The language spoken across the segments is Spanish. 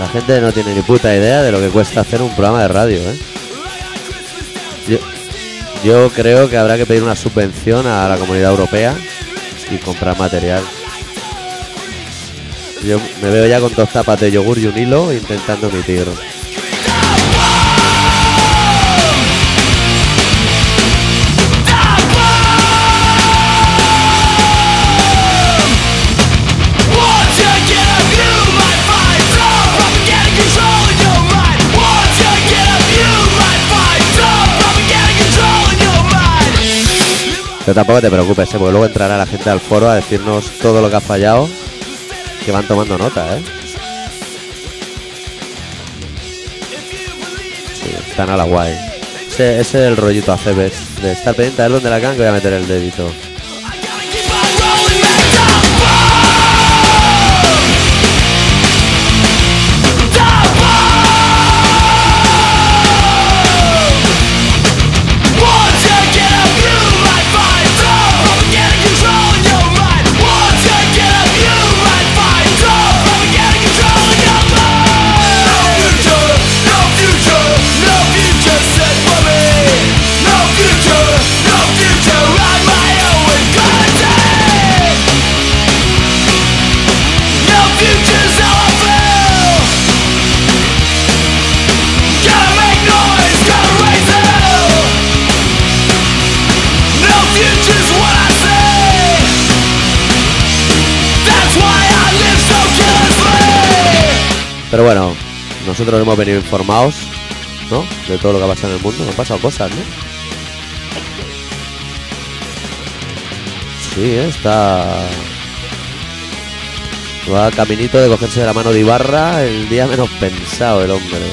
La gente no tiene ni puta idea de lo que cuesta hacer un programa de radio, ¿eh? Yo, yo creo que habrá que pedir una subvención a la comunidad europea y comprar material. Yo me veo ya con dos tapas de yogur y un hilo intentando emitir. Pero tampoco te preocupes, ¿eh? porque luego entrará la gente al foro a decirnos todo lo que ha fallado, que van tomando nota, ¿eh? Sí, están a la guay. Ese, es el rollito a CBs, de estar pendiente a ver dónde la can que voy a meter el dedito. Nosotros hemos venido informados, ¿no? De todo lo que ha pasado en el mundo. Han pasado cosas, ¿no? Sí, ¿eh? está. Va caminito de cogerse de la mano de Ibarra el día menos pensado el hombre.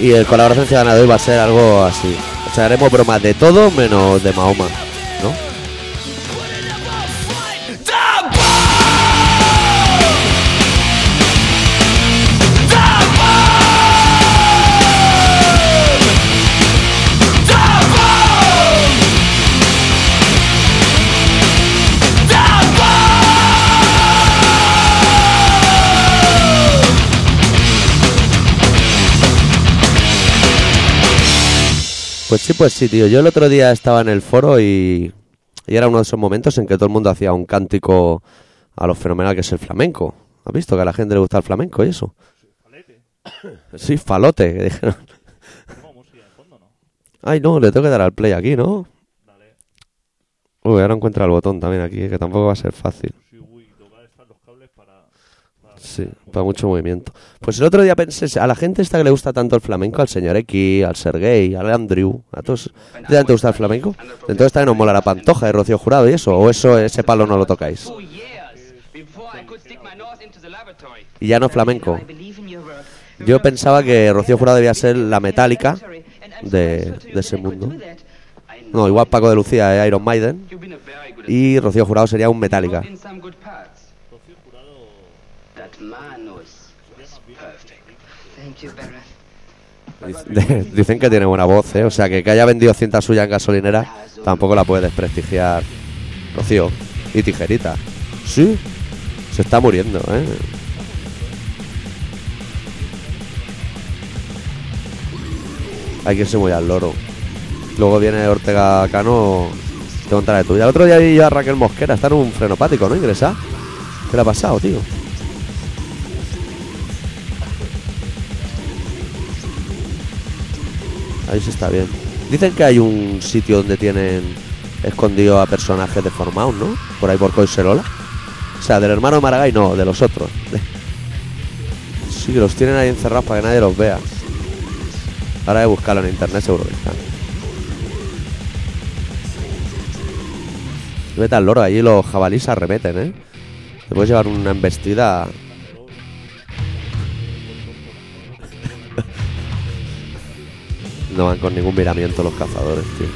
Y el colaboración ciudadana de hoy va a ser algo así. O sea, haremos bromas de todo menos de Mahoma, Pues sí, pues sí, tío. Yo el otro día estaba en el foro y, y era uno de esos momentos en que todo el mundo hacía un cántico a lo fenomenal que es el flamenco. ¿Has visto que a la gente le gusta el flamenco y eso? Sí, falote, que dijeron. Ay, no, le tengo que dar al play aquí, ¿no? Uy, ahora encuentra el botón también aquí, que tampoco va a ser fácil. Sí, para mucho movimiento. Pues el otro día pensé, a la gente esta que le gusta tanto el flamenco, al señor X, al Sergey, al Andrew, a todos, ¿a ti te gusta el flamenco? Entonces también nos mola la pantoja de Rocío Jurado y eso, o eso, ese palo no lo tocáis. Y ya no flamenco. Yo pensaba que Rocío Jurado debía ser la metálica de, de ese mundo. No, igual Paco de Lucía es Iron Maiden y Rocío Jurado sería un Metallica. Dicen que tiene buena voz, ¿eh? O sea, que que haya vendido cinta suya en gasolinera tampoco la puede desprestigiar Rocío. Y tijerita. Sí, se está muriendo, ¿eh? Hay que irse muy al loro. Luego viene Ortega Cano, te contará de tuya. El otro día vi a Raquel Mosquera, está en un frenopático, ¿no? Ingresa. ¿Qué le ha pasado, tío? Ahí sí está bien. Dicen que hay un sitio donde tienen escondido a personajes deformados, ¿no? Por ahí por Coiserola. O sea, del hermano Maragall no, de los otros. Sí, los tienen ahí encerrados para que nadie los vea. Ahora de buscarlo en internet seguro que están. Vete al loro, allí los jabalíes se arremeten, ¿eh? Te puedes llevar una embestida. No van con ningún miramiento los cazadores, tío.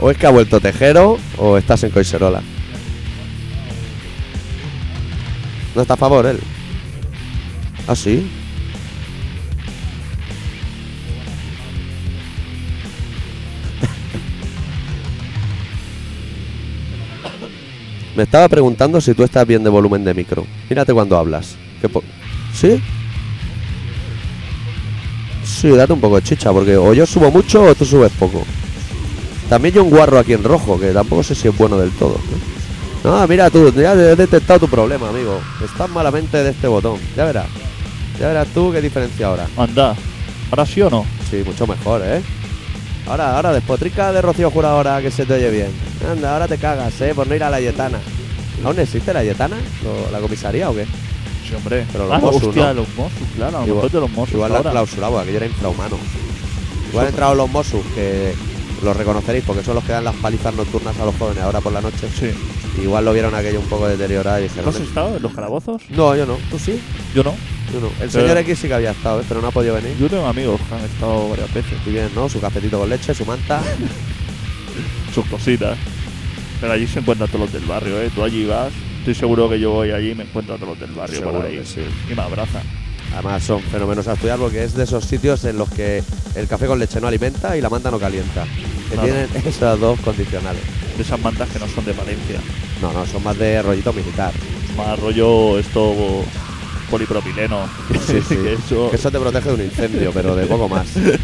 O es que ha vuelto Tejero o estás en Coiserola. No está a favor él. ¿Ah, sí? Me estaba preguntando si tú estás bien de volumen de micro. Mírate cuando hablas. ¿Qué ¿Sí? Date un poco de chicha, porque o yo subo mucho o tú subes poco. También yo un guarro aquí en rojo, que tampoco sé si es bueno del todo. No, No, mira tú, ya he detectado tu problema, amigo. Estás malamente de este botón. Ya verás. Ya verás tú qué diferencia ahora. Anda. ¿Ahora sí o no? Sí, mucho mejor, ¿eh? Ahora, ahora, despotrica de Rocío Jura ahora que se te oye bien. Anda, ahora te cagas, ¿eh? Por no ir a la Yetana. ¿Aún existe la Yetana? ¿Lo- ¿La comisaría o qué? Sí, hombre. Pero los ah, Mossos, hostia, ¿no? los Mossos, claro. A lo Igual- mejor de los Mossos Igual la ahora. clausuraba, aquello era infrahumano. Igual han entrado los Mossos, que los reconoceréis porque son los que dan las palizas nocturnas a los jóvenes ahora por la noche. Sí. Igual lo vieron aquello un poco deteriorado y ¿No dijeron... has estado en los calabozos? No, yo no. ¿Tú sí? Yo no. Yo no. El Pero- señor X sí que había estado, ¿eh? pero no ha podido venir. Yo tengo amigos que han estado varias veces. Y bien, ¿no? Su cafetito con leche, su manta. Sus cositas. Pero allí se encuentran todos los del barrio, ¿eh? Tú allí vas. Estoy seguro que yo voy allí y me encuentro a todos los del barrio Seguro por ahí. sí. Y me abrazan. Además son fenómenos a estudiar porque es de esos sitios en los que el café con leche no alimenta y la manta no calienta. Que Claro. tienen esas dos condicionales. De esas mantas que no son de Valencia. No, no, son más de rollito militar. Más rollo esto polipropileno. Sí, sí. Que eso, Que eso te protege de un incendio, pero de poco más. De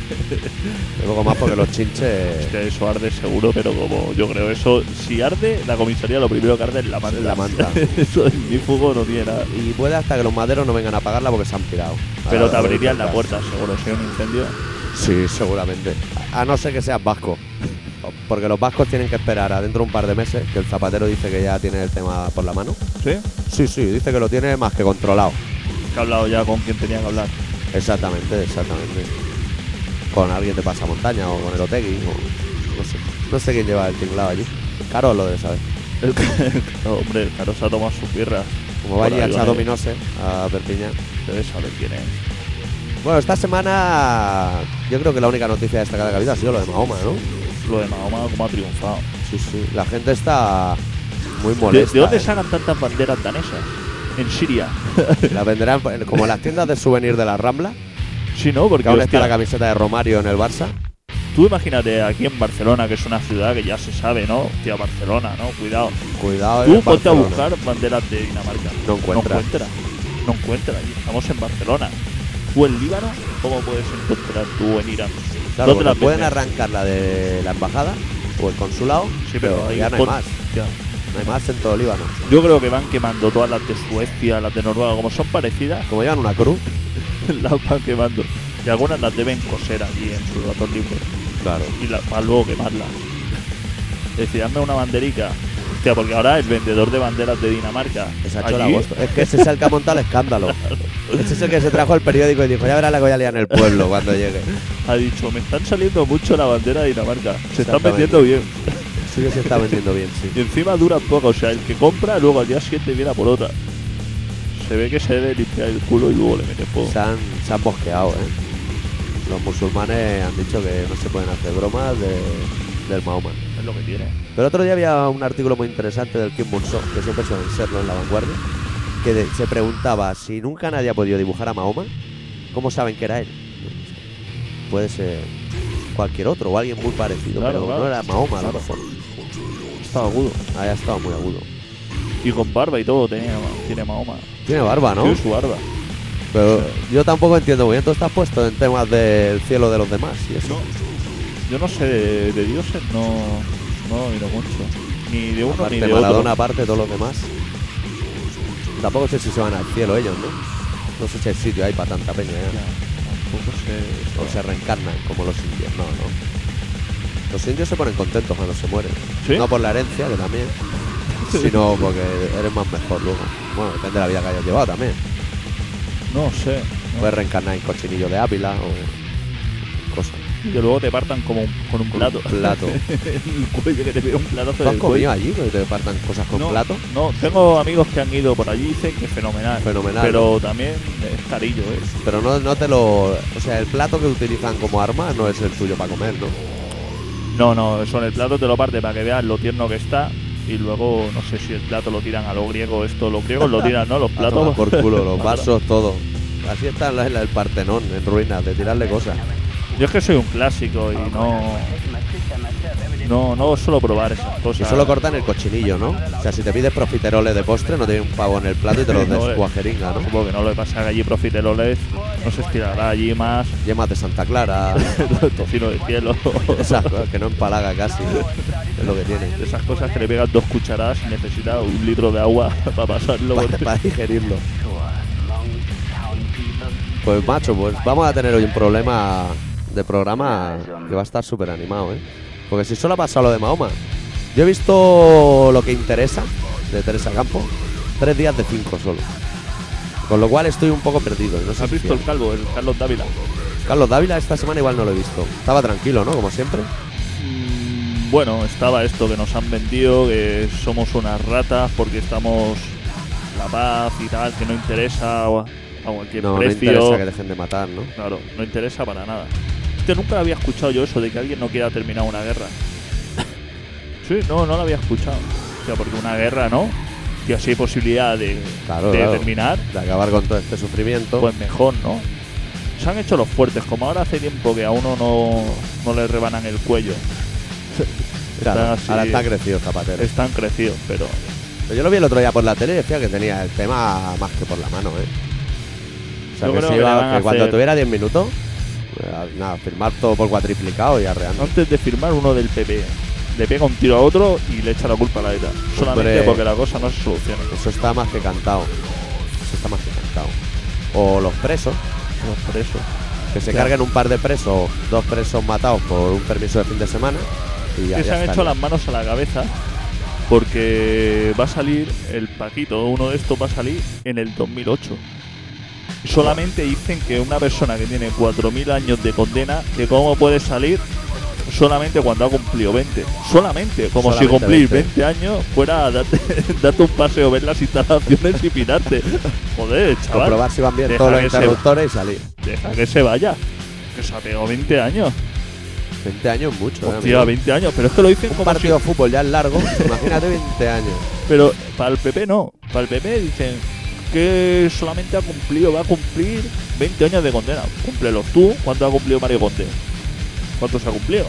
poco más porque los chinches... eso arde seguro, pero como yo creo eso, si arde, la comisaría lo primero que arde es la manta. La manta. eso en mi fuego no tiene nada. Y puede hasta que los maderos no vengan a apagarla porque se han pirado. Pero Ah, te abrirían la puerta, seguro, si hay un incendio. Sí, seguramente. A no ser que seas vasco. Porque los vascos tienen que esperar adentro de un par de meses, que el zapatero dice que ya tiene el tema por la mano. ¿Sí? Sí, sí, dice que lo tiene más que controlado. Que ha hablado ya con quien tenía que hablar. Exactamente, exactamente. Con alguien de pasamontaña o con el Otegui o no sé. No sé quién lleva el tinglado allí. Carol lo debe saber. El, no, hombre, el caro se ha tomado sus birras. Como va allí a ahí echar va, eh. dominose a Perpiñán. Debes saber quién es. Bueno, esta semana yo creo que la única noticia destacada que ha habido ha sido lo de Mahoma, ¿no? Lo de Mahoma, cómo ha triunfado. Sí, sí. La gente está muy ¿De, molesta. de dónde ¿eh? sacan tantas banderas danesas? En Siria. Las venderán en- como las tiendas de souvenir de la Rambla, Sí, ¿no? Porque que aún está la camiseta de Romario en el Barça. tú imagínate aquí en Barcelona, que es una ciudad que ya se sabe, ¿no? Hostia, Barcelona, ¿no? Cuidado. Cuidado, Tú en ponte a buscar banderas de Dinamarca. No encuentras. No encuentras. No encuentras. Estamos en Barcelona. Tú en Líbano, ¿cómo puedes encontrar tú en Irán? Claro, ¿Dónde las pueden arrancar la de la embajada o el consulado, Sí, pero, pero ahí ya no hay más. ya. No hay más en todo Líbano. Yo creo que van quemando todas las de Suecia, las de Noruega, como son parecidas, Como llevan una cruz. las van quemando. Y algunas las deben coser allí en su rato libre. Claro. Y la, para luego quemarlas. Decir, hazme una banderica. Hostia, porque ahora el vendedor de banderas de Dinamarca. Allí, agosto. Es que ese es el que ha montado el escándalo. Ese es el que se trajo el periódico y dijo, ya verás la que voy a liar en el pueblo cuando llegue. Ha dicho, me están saliendo mucho la bandera de Dinamarca. Se están vendiendo bien. Sí que se está vendiendo bien, sí. Y encima duran poco. O sea, el que compra luego al día siguiente viene a por otra. Se ve que se debe limpiar el culo y luego le mete fuego. Se han, se han bosqueado, ¿eh? Los musulmanes han dicho que no se pueden hacer bromas de- del Mahoma. Es lo que tiene. Pero otro día había un artículo muy interesante del Kim Bun-so, que siempre suelen serlo en la vanguardia, que de- se preguntaba si nunca nadie ha podido dibujar a Mahoma, ¿cómo saben que era él? Puede ser cualquier otro o alguien muy parecido, Claro, pero claro. no era Mahoma a lo mejor. Estaba agudo. Haya estado muy agudo. Y con barba y todo tenía, tiene Mahoma. Tiene barba, ¿no? Tiene su barba. Pero yo tampoco entiendo muy bien. Tú estás puesto en temas del cielo de los demás y eso. Yo no sé, de, de dioses no, no miro mucho. Ni de uno Aparte, ni de Maradona, otro. aparte, todos los demás. Tampoco sé si se van al cielo ellos, ¿no? No sé si hay sitio ahí para tanta peña ya. Ya, tampoco sé. O se reencarnan como los indios. No, no. Los indios se ponen contentos cuando se mueren. ¿Sí? No por la herencia, que también, sino porque eres más mejor luego. Bueno, depende de la vida que hayas llevado también. No sé. no. Puedes reencarnar en cochinillo de Ávila o cosas. Y que luego te partan como un- con un plato. Un plato. el cuello que te pega un platazo ¿Tú has comido cuello. allí que te partan cosas con no, plato? No, tengo amigos que han ido por allí y dicen que es fenomenal. Fenomenal. Pero también es carillo, ¿eh? Pero no, no te lo. O sea, el plato que utilizan como arma no es el tuyo para comer, ¿no? No, no, eso en el plato te lo parte para que veas lo tierno que está. Y luego, no sé si el plato lo tiran a lo griego, esto, los griegos lo tiran, ¿no? Los platos. por culo, los vasos, todo. Así está la isla del Partenón, en ruinas, de tirarle cosas. Yo es que soy un clásico y no. No, no suelo probar esas Y cosas. solo cortan el cochinillo, ¿no? O sea, si te pides profiteroles de postre, no te viene un pavo en el plato y te los No, eh. descuajeringa, ¿no? Supongo que no le pasa que allí profiteroles no se estirará allí más Yemas de Santa Clara, tocino de cielo. esas cosas que no empalaga casi, es lo que tiene. Esas cosas que le pegan dos cucharadas y necesita un litro de agua para pasarlo. Para, para digerirlo. Pues macho, pues vamos a tener hoy un problema de programa que va a estar súper animado, ¿eh? Porque si solo ha pasado lo de Mahoma, yo he visto lo que interesa de Teresa Campo, tres días de cinco solo. Con lo cual estoy un poco perdido. No sé ¿Has si visto el calvo, el Carlos Dávila? Carlos Dávila esta semana igual no lo he visto. Estaba tranquilo, ¿no? Como siempre. Mm, Bueno, estaba esto que nos han vendido, que somos unas ratas porque estamos la paz y tal, que no interesa a cualquier No, no precio. interesa que dejen de matar, ¿no? Claro, no interesa para nada. Hostia, nunca había escuchado yo eso de que alguien no quiera terminar una guerra. sí, no, no lo había escuchado. O sea, porque una guerra, ¿no? Que así hay posibilidad de, Claro, de claro. terminar, De acabar con todo este sufrimiento. pues mejor, ¿no? Se han hecho los fuertes, como ahora hace tiempo que a uno no, no le rebanan el cuello. Claro, están así- ahora está crecido Zapatero. Están crecidos, pero Pero yo lo vi el otro día por la tele y decía que tenía el tema más que por la mano, ¿eh? O sea, Yo que, creo que iba- que cuando hacer- tuviera 10 minutos, nada, firmar todo por cuatriplicado y arreando. antes de firmar uno del PP, le pega un tiro a otro y le echa la culpa a la ETA. Solamente Hombre. porque la cosa no se soluciona. Eso está más que cantado. Eso está más que cantado. O los presos, Los presos. que se carguen un par de presos, dos presos matados por un permiso de fin de semana y ya, que se han hecho bien. las manos a la cabeza porque va a salir el Paquito, uno de estos va a salir en el 2008. Solamente dicen que una persona que tiene 4.000 años de condena, que cómo puede salir solamente cuando ha cumplido 20. Solamente, como Solamente si cumplir 20. 20. años fuera darte, darte un paseo, ver las instalaciones y pirarte. Joder, chaval. Comprobar si van bien Deja todos los que se- interruptores y salir. Deja que se vaya. Que se ha pegado 20 años. 20 años mucho, ¿eh, Hostia, amigo? 20 años. Pero es que lo dicen Un como partido si- de fútbol ya es largo, imagínate 20 años. Pero para el PP no. Para el PP dicen que solamente ha cumplido, va a cumplir 20 años de condena. Cúmplelos tú. ¿Cuánto ha cumplido Mario Conde? ¿Cuántos ha cumplido?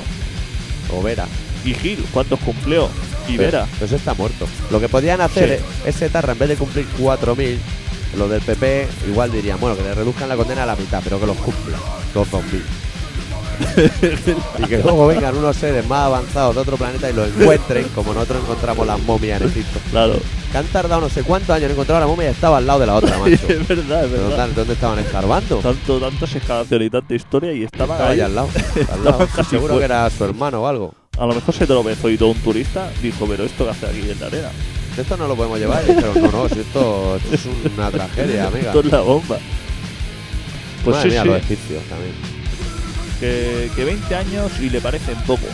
O Vera. Y Gil, ¿cuántos cumplió? Y Vera. Eso está muerto. Lo que podían hacer es Etarra, en vez de cumplir 4.000, los del PP igual dirían, bueno, que le reduzcan la condena a la mitad, pero que los cumplan, los 2.000. y que luego vengan unos seres más avanzados de otro planeta y los encuentren, como nosotros encontramos las momias en Egipto. Claro. Que han tardado no sé cuántos años en encontrar la momia y estaba al lado de la otra, macho. es verdad, es ¿Pero verdad. ¿Dónde, dónde estaban escarbando? Tanto, tantas excavaciones y tanta historia y estaban Estaba ahí. al lado. al Seguro que era su hermano o algo. A lo mejor se tropezó y todo un turista dijo, pero esto que hace aquí en la arena. Esto no lo podemos llevar. Dijeron, no, no, si esto, esto es una tragedia, amiga. Esto es la bomba. Pues Madre sí, mía, sí. los egipcios también. Que, que 20 años y le parecen poco.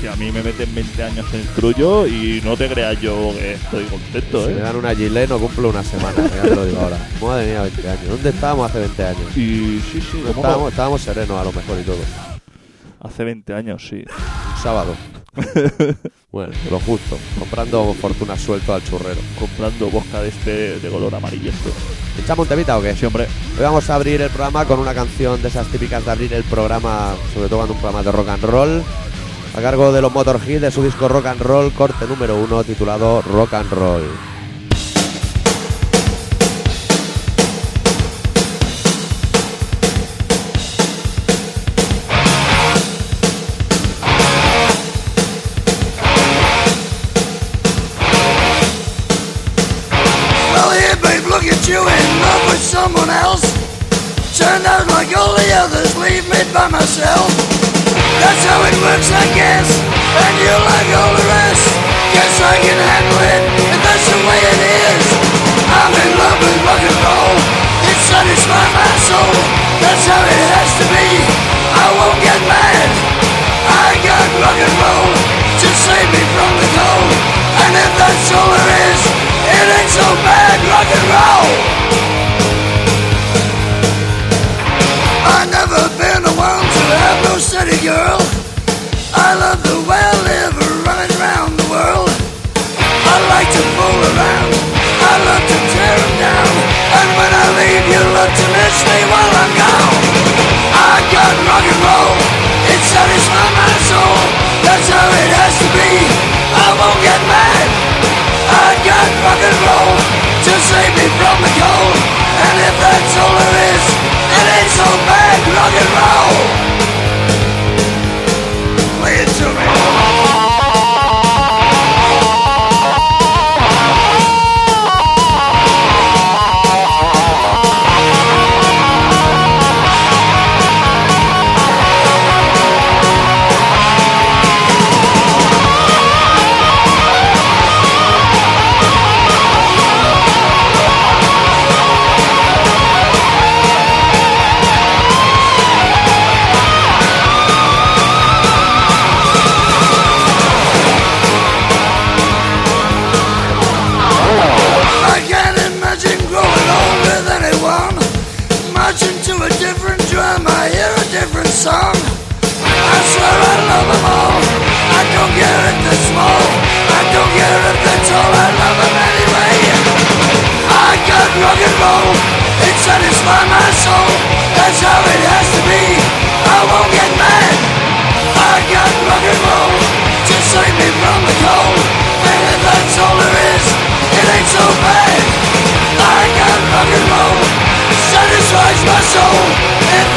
Que a mí me meten 20 años en el trullo y no te creas yo que estoy contento, Si me ¿eh? dan una gilet no cumplo una semana, ya te lo digo ahora. Madre mía, 20 años. ¿Dónde estábamos hace 20 años? Y sí, sí, No ¿cómo estábamos, estábamos serenos a lo mejor y todo. hace 20 años, sí. Un sábado. Bueno, lo justo. Comprando fortuna suelto al churrero. Comprando bosca de este de color amarillento. ¿Echamos un temita o qué? Sí, hombre. Hoy vamos a abrir el programa con una canción de esas típicas de abrir el programa, sobre todo cuando un programa de rock and roll, a cargo de los Motorhead de su disco Rock and Roll, corte número uno, titulado Rock and Roll. Babe, you in love with someone else. Turned out like all the others, leave me by myself. That's how it works, I guess. And you like all the rest. Guess I can handle it, and that's the way it is. I'm in love with rock and roll. It satisfies my soul. That's how it has to be. I won't get mad. I got rock and roll to save me from the cold. And if that's all there is, it ain't so bad, i've city girl. I love the way I live running around the world. I like to fool around. I love to tear them down. And when I leave, you love to miss me while I'm gone. I got rock and roll. It satisfies my soul. That's how it has to be. I won't get mad. I got rock and roll save me from the cold. And if that's all there is, then it's all bad rock and roll. Satisfies my soul. That's how it has to be. I won't get mad. I got rock and roll. To save me from the cold. And if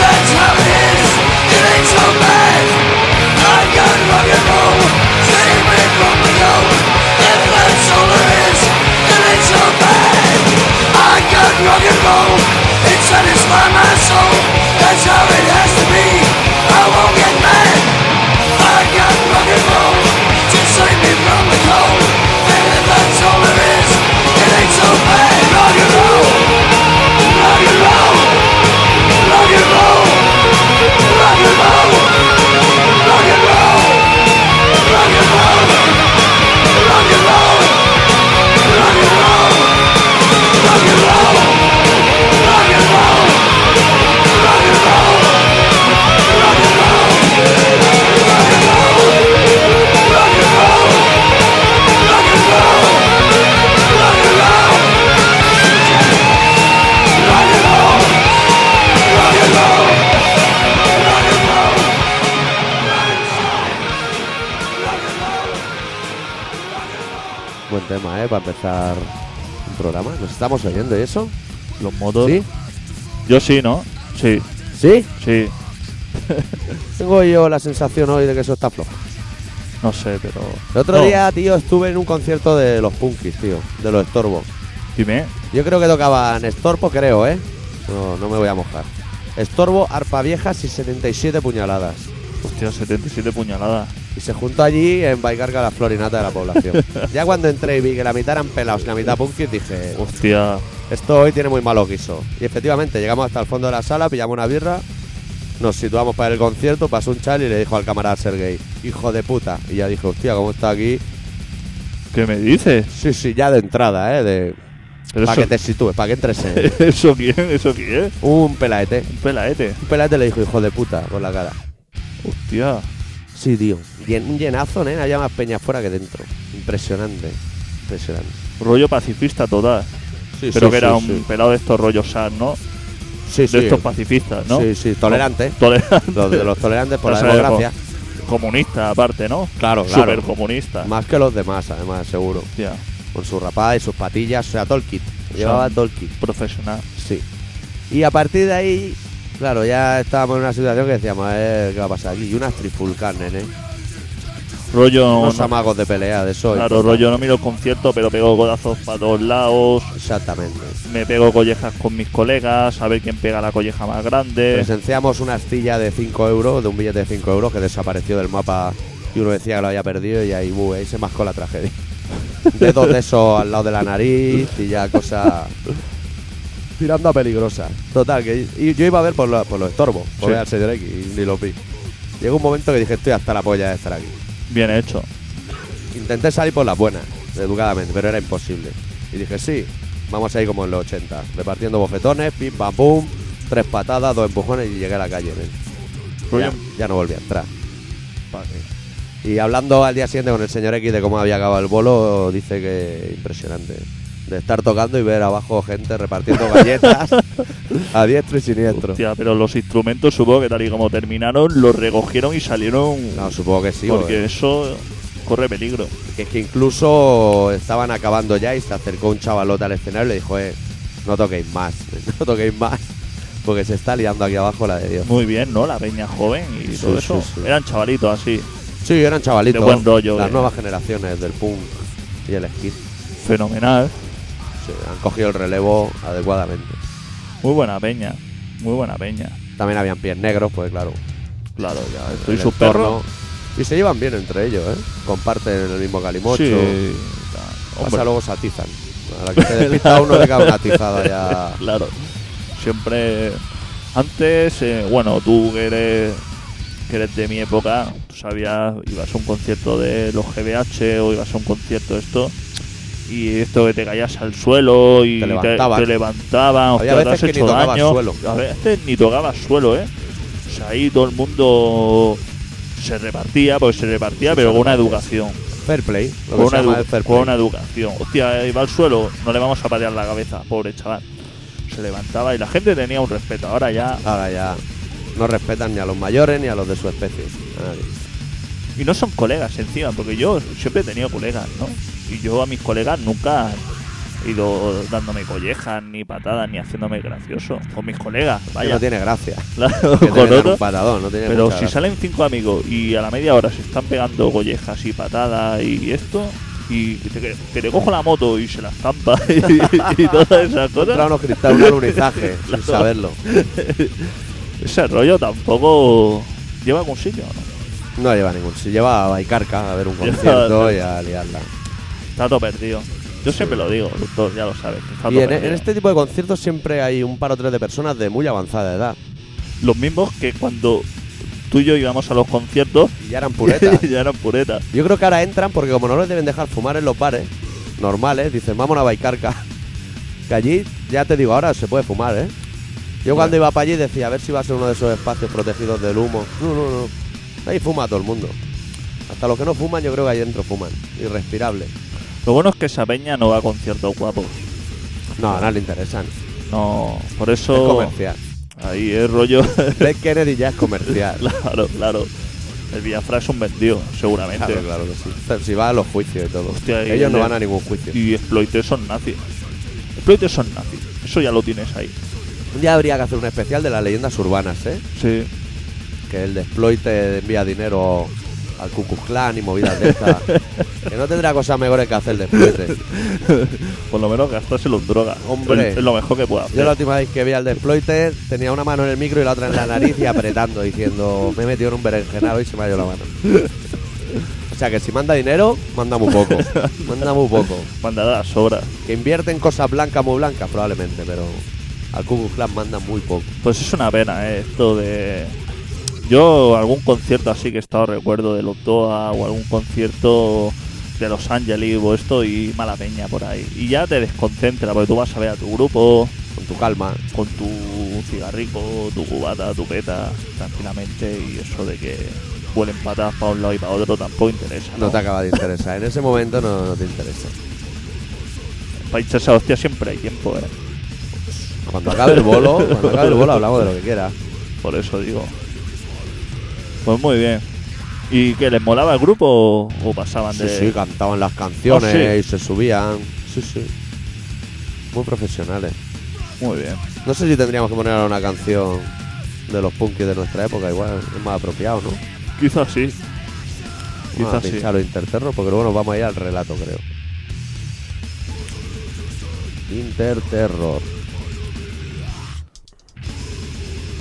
that's how it is, it ain't so bad. And roll, it satisfies my soul. That's how tema, ¿eh? Para empezar un programa. ¿Nos estamos oyendo y eso? Los modos. ¿Sí? Yo sí, ¿no? Sí, ¿Sí? sí. Tengo yo la sensación hoy de que eso está flojo. No sé, pero. El otro No, día, tío, estuve en un concierto de los Punkis, tío. De los Estorbos. Dime. Yo creo que tocaban Estorbo, creo, ¿eh? No, no me voy a mojar. Estorbo, arpa viejas y 77 puñaladas. Hostia, 77 puñaladas. Y se juntó allí en Baicarga la florinata de la población. ya cuando entré y vi que la mitad eran pelados y la mitad punkis, dije, Hostia. esto hoy tiene muy malo guiso. Y efectivamente, llegamos hasta el fondo de la sala, pillamos una birra, nos situamos para el concierto, pasó un chal y le dijo al camarada Sergey, hijo de puta. Y ya dije, hostia, ¿cómo está aquí? ¿Qué me dices? Sí, sí, ya de entrada, ¿eh? De... Pero Para eso, que te sitúes, para que entres en... ¿Eso quién? ¿Eso quién? un pelaete. Un pelaete. Un pelaete le dijo, hijo de puta, con la cara. Hostia. Sí, tío. Llen- un llenazo, ¿eh? Había más peña fuera que dentro. Impresionante. Impresionante. Rollo pacifista total. Sí, Pero sí, que era sí, un sí. pelado de estos rollos sad, ¿no? Sí, De sí. estos pacifistas, ¿no? Sí, sí, tolerante. Tolerante. Los de los tolerantes por la democracia. Comunista, aparte, ¿no? Claro, claro. Súper comunista. Más que los demás, además, seguro. Hostia. Con su rapada y sus patillas, o sea, todo el kit. Llevaba todo el kit, Profesional. sí. Y a partir de ahí, claro, ya estábamos en una situación que decíamos, a ver qué va a pasar aquí. Y unas trifulcas, nene. Rollo. Unos no- amagos de pelea de eso. claro, rollo no miro el concierto, pero pego codazos para todos lados. Exactamente. Me pego collejas con mis colegas, a ver quién pega la colleja más grande. Presenciamos una astilla de 5 euros, de un billete de 5 euros que desapareció del mapa y uno decía que lo había perdido y ahí, buh, ahí se mascó la tragedia. Dedos de esos al lado de la nariz y ya cosa tirando a peligrosa. Total, que y yo iba a ver por, lo- por los estorbos, por Sí. ver al señor X y ni lo vi. Llegó un momento que dije, estoy hasta la polla de estar aquí. Bien hecho. Intenté salir por las buenas, educadamente, pero era imposible. Y dije, sí, vamos a ir como en los 80, repartiendo bofetones, pim, pam, pum, tres patadas, dos empujones y llegué a la calle. nen. Ya, ya no volví a entrar. Pa' qué. Y hablando al día siguiente con el señor X de cómo había acabado el bolo, dice que impresionante. De estar tocando y ver abajo gente repartiendo galletas a diestro y siniestro. Hostia, pero los instrumentos supongo que tal y como terminaron, los recogieron y salieron. No, supongo que sí, porque porque eso corre peligro. es que incluso estaban acabando ya y se acercó un chavalote al escenario y le dijo, eh, no toquéis más, no toquéis más, porque se está liando aquí abajo la de Dios. Muy bien, ¿no? La peña joven y Sí, todo sí, eso. sí. Eran chavalitos así, Sí, eran chavalitos. De buen rollo, Las eh. nuevas generaciones del punk y el skit. fenomenal. Sí, han cogido el relevo adecuadamente. Muy buena peña, muy buena peña. También habían pies negros, pues claro. Claro, ya estoy entorno. perros. Y se llevan bien entre ellos, ¿eh? Comparten el mismo calimocho. Sí, Pasa hombre, luego se atizan. A la que se despista uno le cae una atizada ya. claro. Siempre. Antes, eh, bueno, tú que eres, que eres de mi época, tú sabías, ibas a un concierto de los GBH o ibas a un concierto de esto. Y esto que te caías al suelo y Te levantaban. te levantaban, hostia, Había te veces has que ni hecho tocabas daño. suelo. A veces ni tocabas suelo, ¿eh? O sea, ahí todo el mundo se repartía, porque se repartía, pero con una educación. Fair play. Lo Con se una, llama edu- fair con play. una educación. Hostia, iba al suelo, no le vamos a patear la cabeza, pobre chaval. Se levantaba y la gente tenía un respeto. Ahora ya. Ahora ya no respetan ni a los mayores ni a los de su especie. Nadie. Y no son colegas encima, porque yo siempre he tenido colegas, ¿no? Y yo a mis colegas nunca he ido dándome collejas, ni patadas, ni haciéndome gracioso. Con mis colegas, Que vaya. no tiene gracia. Claro, Que te con un patadón, no tiene Pero si gracia. salen cinco amigos y a la media hora se están pegando collejas y patadas y esto, y que te, que te cojo la moto y se la estampa y, y todas esas Contra cosas, unos cristales, un alunizaje, Claro. sin saberlo. ese rollo tampoco lleva a algún sitio, ¿no? No lleva ningún. Si lleva a Baicarca a ver un concierto y a liarla. Está todo perdido. Yo siempre lo digo, doctor, ya lo sabes. que está Y todo en, en este tipo de conciertos siempre hay un par o tres de personas de muy avanzada edad. Los mismos que cuando tú y yo íbamos a los conciertos, Y ya eran puretas. ya eran puretas. Yo creo que ahora entran porque como no les deben dejar fumar en los bares normales, dicen, vamos a Baicarca. Que allí, ya te digo, ahora se puede fumar, ¿eh? Yo cuando iba para allí decía, a ver si va a ser uno de esos espacios protegidos del humo. No, no, no. Ahí fuma todo el mundo. Hasta los que no fuman, yo creo que ahí dentro fuman. Irrespirable. Lo bueno es que esa peña no va a conciertos guapos. No, a nadie le interesan. No, por Es eso comercial. ahí es rollo. Blake Kennedy ya es comercial. claro, claro. El Biafra es un vendido, seguramente. Claro, claro que sí. Si va a los juicios y todo. Hostia, y Ellos no van a ningún juicio. Y exploites son nazis. Exploites son nazis. Eso ya lo tienes ahí. Un día habría que hacer un especial de las leyendas urbanas, ¿eh? Sí. Que el de exploite envía dinero al Ku Klux Klan y movidas de estas. que no tendrá cosas mejores que hacer el de exploite. Por lo menos gastárselo en droga. Hombre. Es, es lo mejor que puede hacer. Yo la última vez que vi al de exploite tenía una mano en el micro y la otra en la nariz y apretando, diciendo, me he metido en un berenjenal y se me ha ido la mano. O sea que si manda dinero, manda muy poco. Manda muy poco. Mandará las sobras. Que invierte en cosas blancas, muy blancas, probablemente, pero al Ku Klux Klan manda muy poco. Pues es una pena, ¿eh? Esto de. Yo, algún concierto así que he estado recuerdo de Lotoa o algún concierto de Los Ángeles o esto y mala peña por ahí. Y ya te desconcentra porque tú vas a ver a tu grupo Con tu calma. con tu cigarrico, tu cubata, tu peta tranquilamente y eso de que vuelen patas para un lado y para otro tampoco interesa. No ¿no? te acaba de interesar. En ese momento no, no te interesa. Para echarse a hostia siempre hay tiempo, ¿eh? Cuando acabe el bolo, cuando acabe el bolo hablamos de lo que quieras. Por eso digo. Pues muy bien. ¿Y que les molaba el grupo o, o pasaban Sí, de.? sí, cantaban las canciones Oh, sí. y se subían. Sí, sí. Muy profesionales. Muy bien. No sé si tendríamos que poner ahora una canción de los punkis de nuestra época, igual es más apropiado, ¿no? Quizás sí. Vamos a Quizás sí. pinchar los Interterror porque luego nos vamos a ir al relato, creo. Interterror.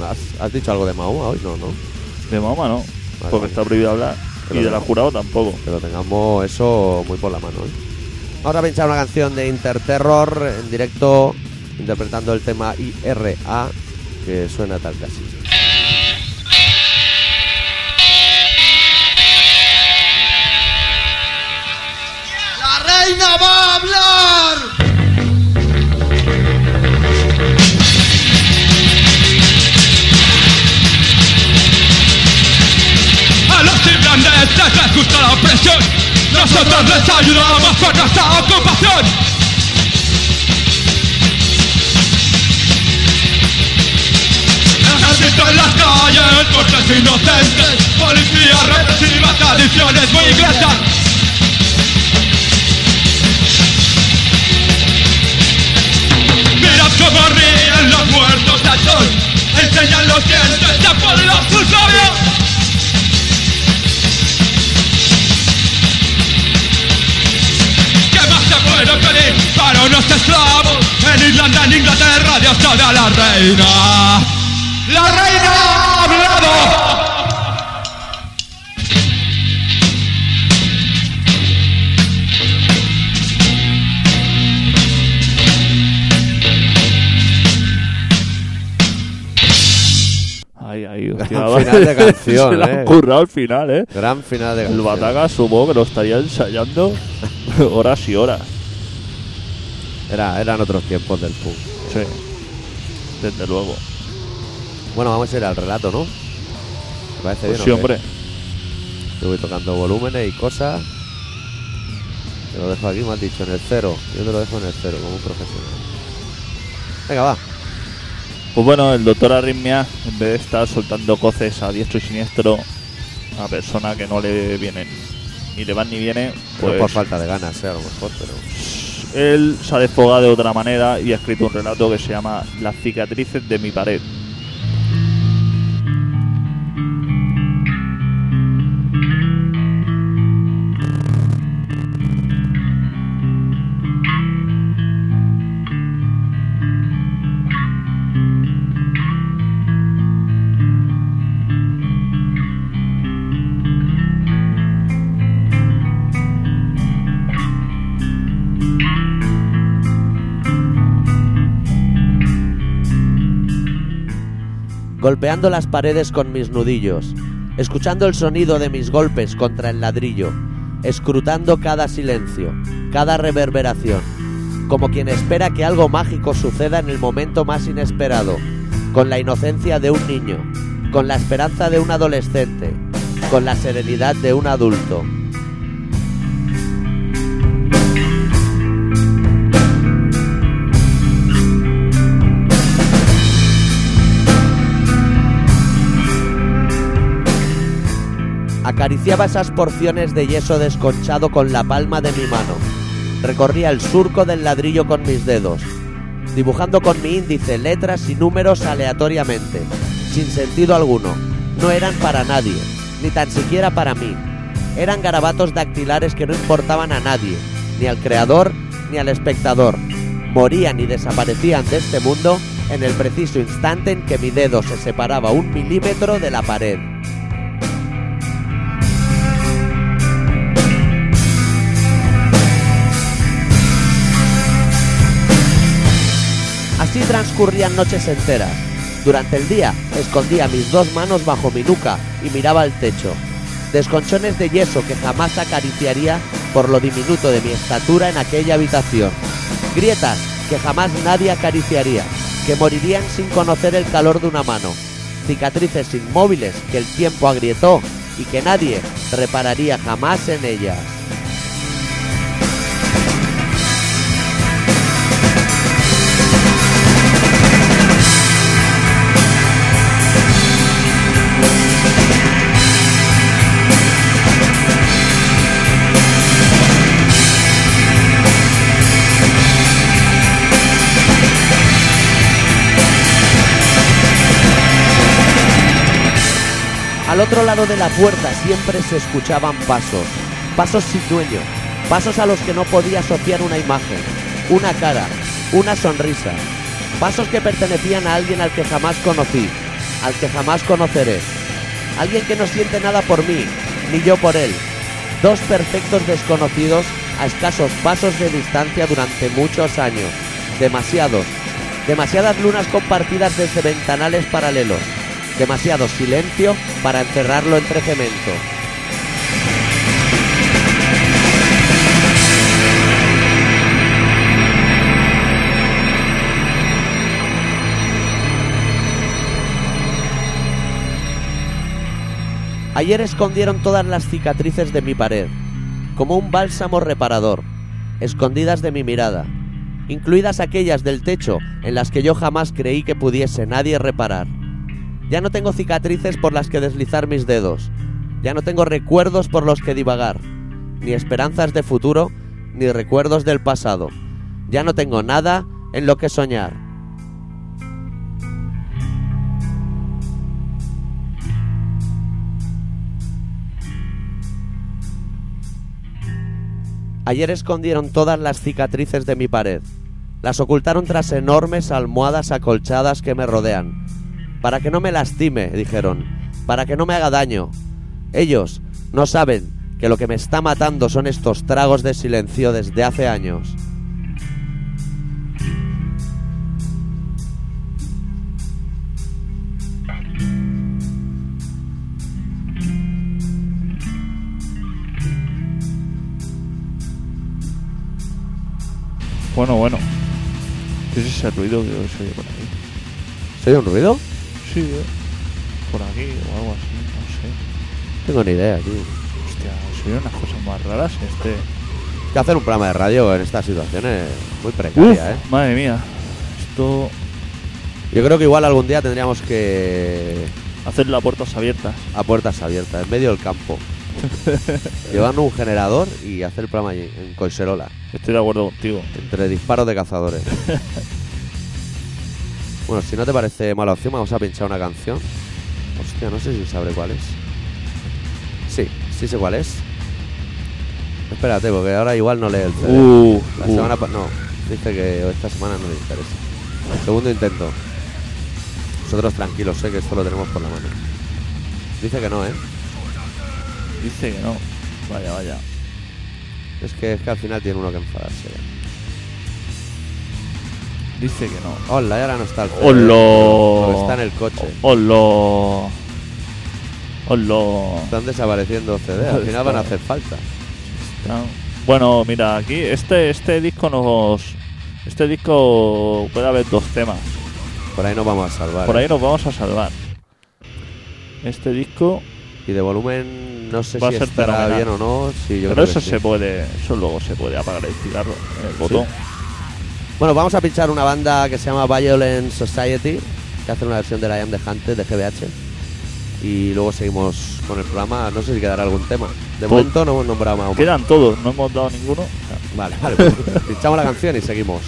¿Has, has dicho algo de Mahoma hoy? No, no. De mamá no. Vale, porque vale. está prohibido hablar. Pero y de la jurado tampoco. Que lo tengamos eso muy por la mano, ¿eh? Vamos a pinchar una canción de Interterror en directo, interpretando el tema IRA, que suena tal casi. mientras les gusta la opresión. Nosotros les ayudamos con nuestra ocupación. Ejército en las calles, cortes inocentes. Policía represiva, tradiciones muy inglesas Mirad cómo ríen los muertos de sol Enseñan los dientes de poderosos esclavos. En Irlanda, en Inglaterra, Dios sabe a la reina. La reina ha hablado. Ay, ay, hostia, Gran final de canción, Se la han eh. currado al final, ¿eh? Gran final de El canción. Bataga supongo que lo estaría ensayando horas y horas. Era, eran otros tiempos del punk. Sí, desde luego. Bueno, vamos a ir al relato, ¿no? ¿Te parece Pues bien? sí, o qué? hombre. Yo voy tocando volúmenes y cosas. Te lo dejo aquí, me has dicho, en el cero. Yo te lo dejo en el cero, como un profesional. Venga, va. Pues bueno, el doctor Arritmia, en vez de estar soltando coces a diestro y siniestro a persona que no le vienen ni le van ni vienen, Pues por falta de ganas, eh, a lo mejor, pero. Él se ha desfogado de otra manera y ha escrito un relato que se llama Las cicatrices de mi pared. Golpeando las paredes con mis nudillos, escuchando el sonido de mis golpes contra el ladrillo, escrutando cada silencio, cada reverberación, como quien espera que algo mágico suceda en el momento más inesperado, con la inocencia de un niño, con la esperanza de un adolescente, con la serenidad de un adulto. Acariciaba esas porciones de yeso desconchado con la palma de mi mano. Recorría el surco del ladrillo con mis dedos, dibujando con mi índice letras y números aleatoriamente, sin sentido alguno. No eran para nadie, ni tan siquiera para mí. Eran garabatos dactilares que no importaban a nadie, ni al creador ni al espectador. Morían y desaparecían de este mundo en el preciso instante en que mi dedo se separaba un milímetro de la pared. Transcurrían noches enteras. Durante el día escondía mis dos manos bajo mi nuca y miraba al techo. Desconchones de yeso que jamás acariciaría por lo diminuto de mi estatura en aquella habitación. Grietas que jamás nadie acariciaría, que morirían sin conocer el calor de una mano. Cicatrices inmóviles que el tiempo agrietó y que nadie repararía jamás en ellas. Al otro lado de la puerta siempre se escuchaban pasos, pasos sin dueño, pasos a los que no podía asociar una imagen, una cara, una sonrisa, pasos que pertenecían a alguien al que jamás conocí, al que jamás conoceré, alguien que no siente nada por mí, ni yo por él, dos perfectos desconocidos a escasos pasos de distancia durante muchos años, demasiados, demasiadas lunas compartidas desde ventanales paralelos, demasiado silencio para encerrarlo entre cemento. Ayer escondieron todas las cicatrices de mi pared, como un bálsamo reparador, escondidas de mi mirada, incluidas aquellas del techo en las que yo jamás creí que pudiese nadie reparar. Ya no tengo cicatrices por las que deslizar mis dedos, ya no tengo recuerdos por los que divagar, ni esperanzas de futuro, ni recuerdos del pasado. Ya no tengo nada en lo que soñar. Ayer escondieron todas las cicatrices de mi pared. Las ocultaron tras enormes almohadas acolchadas que me rodean. Para que no me lastime, dijeron. Para que no me haga daño. Ellos no saben que lo que me está matando son estos tragos de silencio desde hace años. Bueno, bueno. ¿Qué es ese ruido que se oye por aquí? ¿Se oye un ruido? Eh. Por aquí o algo así, no sé. Tengo ni idea, tío. Hostia, se unas cosas más raras este. Que hacer un programa de radio en estas situaciones muy precarias, ¿eh? Madre mía. Esto. Yo creo que igual algún día tendríamos que Hacer las puertas abiertas. a puertas abiertas, en medio del campo. Llevando un generador y hacer el programa allí, en Coiserola, Estoy de acuerdo contigo. entre disparos de cazadores. bueno, si no te parece mala opción, vamos a pinchar una canción. Hostia, no sé si sabré cuál es. Sí, sí sé cuál es. Espérate, porque ahora igual no lee el CD. Uh, La uh. semana no, dice que esta semana no le interesa. Segundo intento. Nosotros tranquilos, sé que esto lo tenemos por la mano. Dice que no, ¿eh? Dice que no. Vaya, vaya. Es que, es que al final tiene uno que enfadarse. ya. Dice que no. Hola, ahora no está el. Porque está en el coche. ¡Holo! ¡Holo! Están desapareciendo CD, al final van a hacer falta. Bueno, mira, aquí este, este disco nos. Este disco puede haber dos temas. Por ahí nos vamos a salvar. Por ¿eh? ahí nos vamos a salvar. Este disco, Y de volumen, no sé Va a si ser estará fenomenal. bien o no. Sí, yo pero creo que eso sí. se puede, eso luego se puede apagar el cigarro, el botón. Bueno, vamos a pinchar una banda que se llama Violent Society, que hace una versión de la Am de Hunter de GBH. Y luego seguimos con el programa. No sé si quedará algún tema. De Pues- momento no hemos nombrado más. Quedan todos, no hemos dado ninguno. Vale, vale. pues pinchamos la canción y seguimos.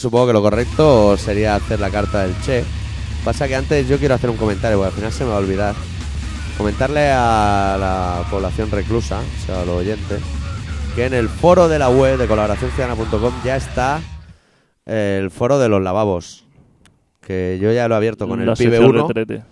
Supongo que lo correcto sería hacer la carta del Che. Pasa que antes yo quiero hacer un comentario, porque al final se me va a olvidar. comentarle a la población reclusa, o sea, a los oyentes, que en el foro de la web de colaboracionciudadana.com ya está el foro de los lavabos. Que yo ya lo he abierto con La el pibe sección 1. retrete.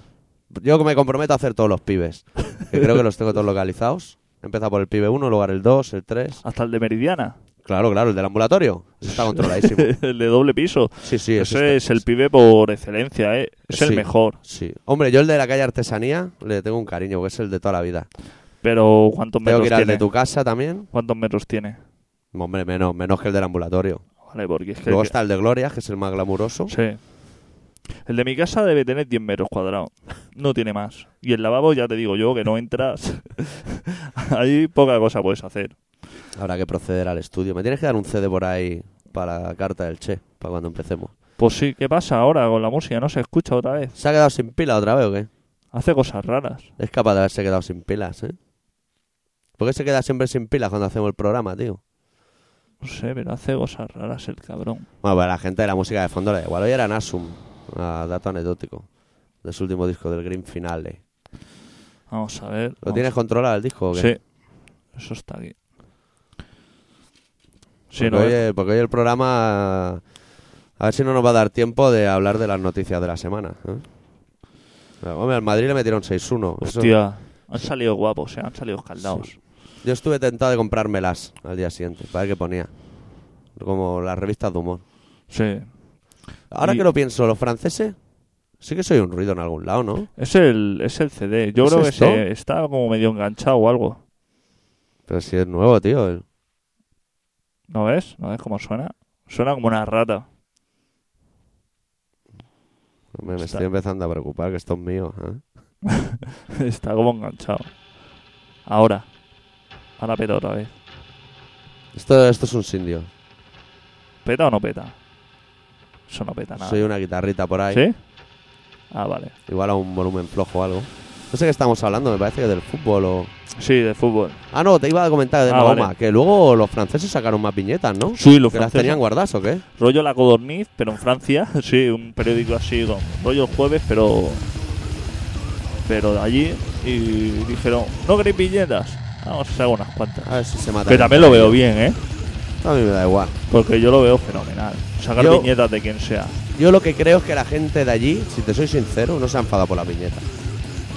Yo me comprometo a hacer todos los pibes. Que creo que los tengo todos localizados. He empezado por el pibe 1, luego el 2, el 3. Hasta el de Meridiana. Claro, claro, el del ambulatorio. Está controladísimo. el de doble piso. Sí, sí, ese es el pibe por excelencia, ¿eh? Es el mejor. Sí. Hombre, yo el de la calle Artesanía le tengo un cariño, porque es el de toda la vida. Pero ¿cuántos Tengo metros que ir al tiene? de tu casa también. ¿Cuántos metros tiene? Hombre, menos, menos que el del ambulatorio. Vale, porque es que... Luego está el de Gloria, que es el más glamuroso. Sí. El de mi casa debe tener 10 metros cuadrados. No tiene más. Y el lavabo, ya te digo yo, que no entras. Ahí poca cosa puedes hacer. Habrá que proceder al estudio. Me tienes que dar un CD por ahí para la carta del Che, para cuando empecemos. Pues sí, ¿qué pasa ahora con la música? ¿No se escucha otra vez? ¿Se ha quedado sin pila otra vez o qué? Hace cosas raras. Es capaz de haberse quedado sin pilas, ¿eh? ¿Por qué se queda siempre sin pilas cuando hacemos el programa, tío? No sé, pero hace cosas raras el cabrón. Bueno, pues a la gente de la música de fondo le da igual. Hoy era Nasum, a dato anecdótico, de su último disco, del Green Finale. Vamos a ver. ¿Lo tienes controlado el disco o qué? Sí. Eso está aquí. Sí, porque, no, hoy, porque hoy el programa... A ver si no nos va a dar tiempo de hablar de las noticias de la semana. ¿eh? Hombre, al Madrid le metieron 6-1. Eso- Hostia, han salido guapos, eh, han salido escaldados. Yo estuve tentado de comprármelas al día siguiente, para ver qué ponía. Como las revistas de humor. Sí. Ahora Y- que lo pienso, los franceses sí que soy un ruido en algún lado, ¿no? Es el, es el CD. Yo ¿Es creo que se, está como medio enganchado o algo. Pero si es nuevo, tío. ¿No ves? ¿No ves cómo suena? Suena como una rata. Me, estoy empezando a preocupar que esto es mío. ¿eh? está como enganchado. Ahora. Ahora peta otra vez. Esto, esto es un sindio. ¿Peta o no peta? Eso no peta nada. Soy una guitarrita por ahí. ¿Sí? Ah, vale. Igual a un volumen flojo o algo. No sé qué estamos hablando, me parece que del fútbol o... Sí, de fútbol. Ah, no, te iba a comentar de Ah, Mahoma, vale. que luego los franceses sacaron más viñetas, ¿no? Sí, los que las franceses. tenían guardadas o qué? Rollo La Codorniz, pero en Francia. Sí, un periódico así, con rollo el jueves, pero. Pero de allí. Y dijeron, ¿no queréis viñetas? Vamos a hacer unas cuantas. A ver si se mata. Que también lo veo bien, ¿eh? A mí me da igual. Porque yo lo veo fenomenal. Sacar Yo- viñetas de quien sea. Yo lo que creo es que la gente de allí, si te soy sincero, no se ha enfadado por la viñeta.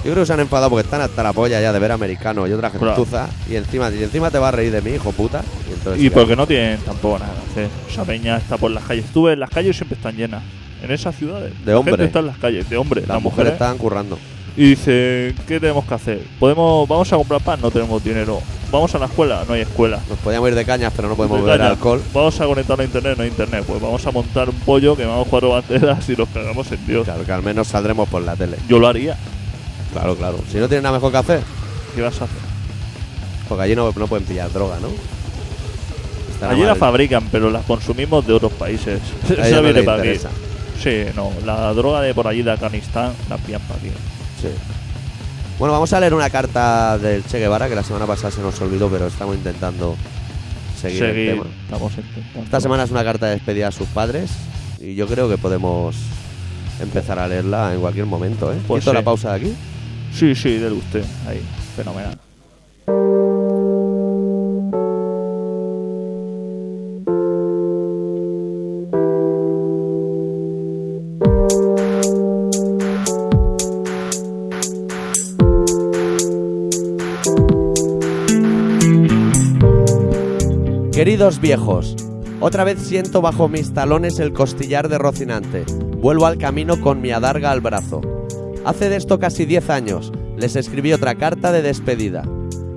Yo creo que se han enfadado porque están hasta la polla ya de ver americano y otra Claro. gentuza. Y encima, y encima te va a reír de mí, hijo puta. Y, entonces, Y ya. porque no tienen tampoco nada que hacer. Esa peña está por las calles. Tú ves, las calles siempre están llenas. En esas ciudades. De la hombre. gente está en las calles, de hombre. las Las, mujeres mujeres. estaban currando. Y dice, ¿qué tenemos que hacer? ¿Podemos, ¿Vamos a comprar pan? No tenemos dinero. ¿Vamos a la escuela? No hay escuela. Nos podíamos ir de cañas, pero no podemos De beber alcohol. Vamos a conectar a internet, no hay internet. Pues vamos a montar un pollo, quemamos cuatro banderas y nos cagamos en Dios. Claro, que al menos saldremos por la tele. Yo lo haría. Claro, claro. Si no tienen nada mejor que hacer, ¿Qué vas a hacer? porque allí no, no pueden pillar droga, ¿no? Estará Allí la fabrican, pero las consumimos de otros países. A no viene les para aquí. interesa. Sí, no. La droga de por allí de Afganistán la pillan para aquí. Sí. Bueno, vamos a leer una carta del Che Guevara que la semana pasada se nos olvidó, pero estamos intentando seguir, el tema. Estamos intentando. Esta semana es una carta de despedida a sus padres y yo creo que podemos empezar a leerla en cualquier momento, ¿eh? Pues ¿Quito sí. la pausa de aquí? Sí, sí, dele usted. Ahí. Fenomenal. Queridos viejos, otra vez siento bajo mis talones el costillar de Rocinante. Vuelvo al camino con mi adarga al brazo. Hace de esto casi 10 años les escribí otra carta de despedida.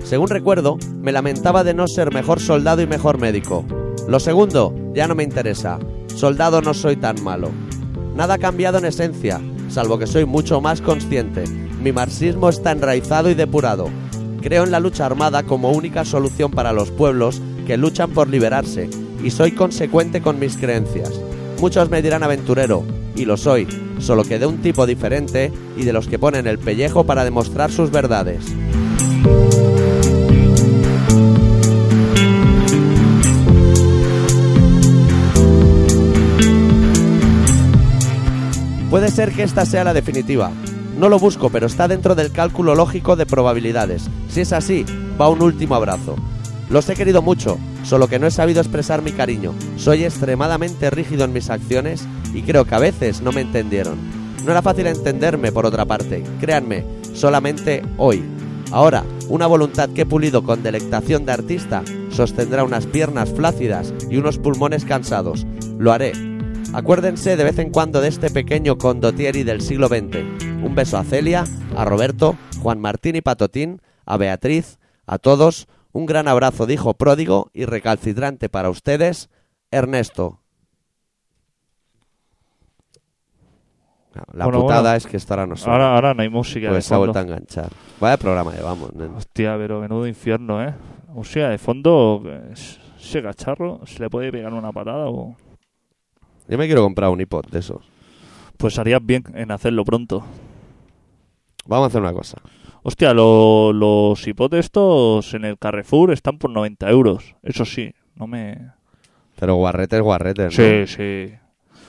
Según recuerdo, me lamentaba de no ser mejor soldado y mejor médico. Lo segundo, ya no me interesa. Soldado no soy tan malo. Nada ha cambiado en esencia, salvo que soy mucho más consciente. Mi marxismo está enraizado y depurado. Creo en la lucha armada como única solución para los pueblos que luchan por liberarse, y soy consecuente con mis creencias. Muchos me dirán aventurero, y lo soy, solo que de un tipo diferente y de los que ponen el pellejo para demostrar sus verdades. Puede ser que esta sea la definitiva, No lo busco, pero está dentro del cálculo lógico de probabilidades. Si es así, va un último abrazo. Los he querido mucho, solo que no he sabido expresar mi cariño. Soy extremadamente rígido en mis acciones y creo que a veces no me entendieron. No era fácil entenderme, por otra parte, créanme, solamente hoy. Ahora, una voluntad que he pulido con delectación de artista sostendrá unas piernas flácidas y unos pulmones cansados. Lo haré. Acuérdense de vez en cuando de este pequeño condottieri del siglo XX. Un beso a Celia, a Roberto, Juan Martín y Patotín, a Beatriz, a todos. Un gran abrazo de hijo pródigo y recalcitrante para ustedes, Ernesto. La Bueno, putada bueno. es que esto ahora no suena. Ahora, ahora no hay música Porque de se ha fondo. vuelto a enganchar. Vaya programa llevamos, nen. Hostia, pero menudo infierno, ¿eh? Música de fondo, eh, ese cacharro, ¿se le puede pegar una patada o...? Yo me quiero comprar un iPod de esos. Pues harías bien en hacerlo pronto. Vamos a hacer una cosa. Hostia, lo- los iPods estos en el Carrefour están por 90 euros. Eso sí, no me... Pero guarretes, guarretes, ¿no? Sí, sí.